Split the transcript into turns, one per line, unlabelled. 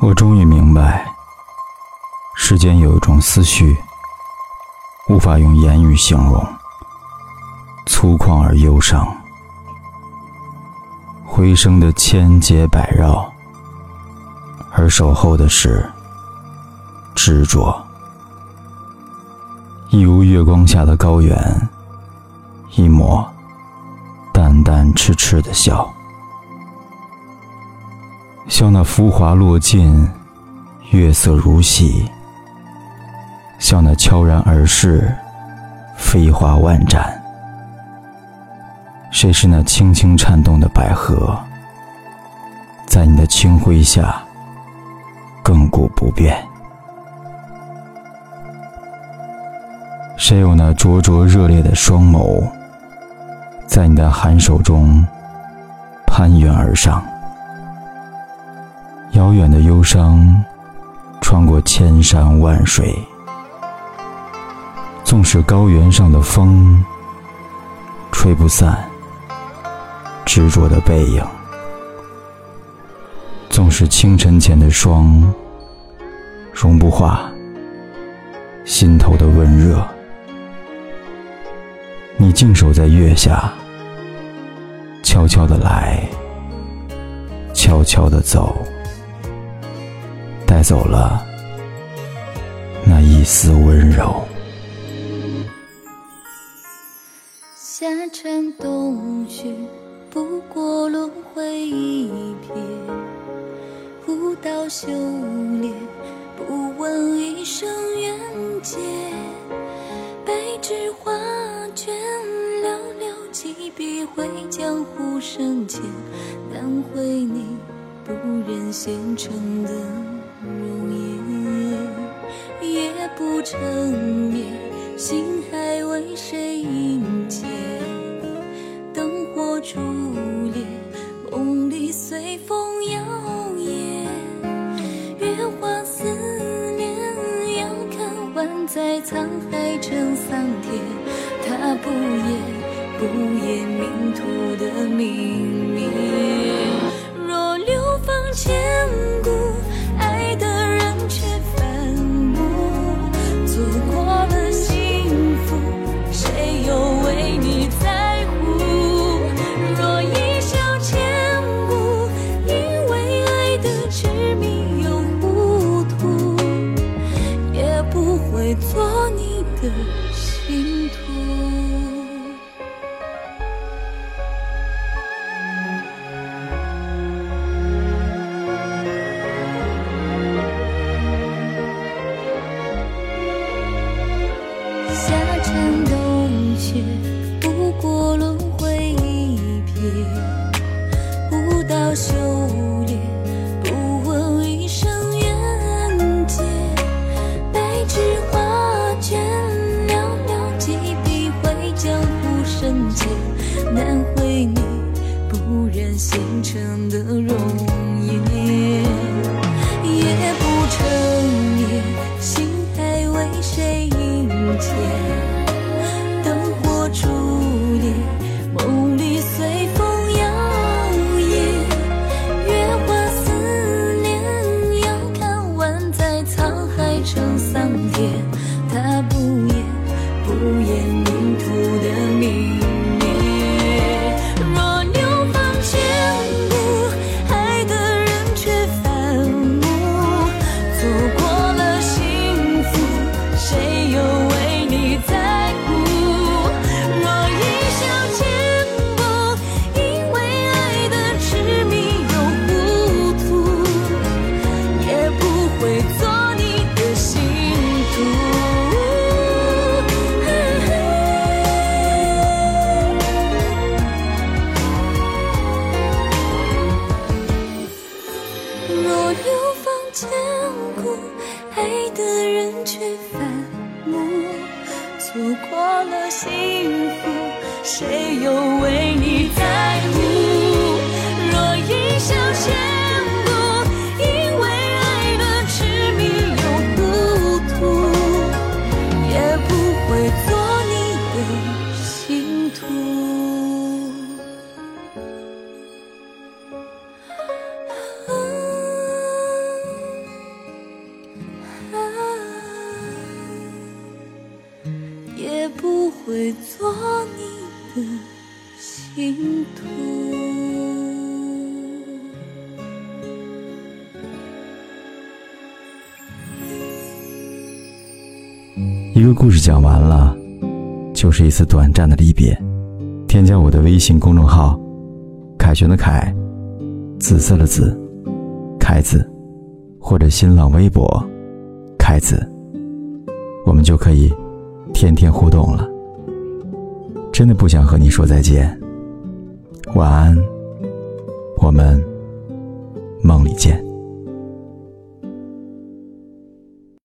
我终于明白，世间有一种思绪，无法用言语形容，粗犷而忧伤，回声的千结百绕，而守候的是执着。一如月光下的高原，一抹淡淡痴痴的笑。像那浮华落尽，月色如洗；像那悄然而逝，飞花万盏。谁是那轻轻颤动的百合，在你的清辉下，亘古不变？谁有那灼灼热烈的双眸，在你的寒手中攀援而上？遥远的忧伤，穿过千山万水。纵使高原上的风吹不散执着的背影，纵使清晨前的霜融不化心头的温热，你静守在月下，悄悄的来，悄悄的走。走了那一丝温柔。
夏蝉冬雪，不过轮回一瞥；古道修炼，不问一生缘劫。白纸画卷，寥寥几笔绘江湖深浅，难绘你不忍纤尘的。容颜夜不成眠，心还为谁萦结？灯火烛烈，梦里随风摇曳。月华思念，遥看万载沧海成桑田。他不言，不言命途的明灭。若流芳千夏蝉冬雪不过轮回一瞥悟道修炼不问一生缘劫白纸画卷寥寥几笔绘江湖深浅难去反目，错过了幸福，谁又为你在乎？若一笑千古，因为爱得痴迷又糊涂，也不会做你的信徒。不会做你的信徒。
一个故事讲完了，就是一次短暂的离别。添加我的微信公众号“凯旋的凯”，紫色的紫，凯子，或者新浪微博“凯子”，我们就可以天天互动了。真的不想和你说再见，晚安，我们梦里见。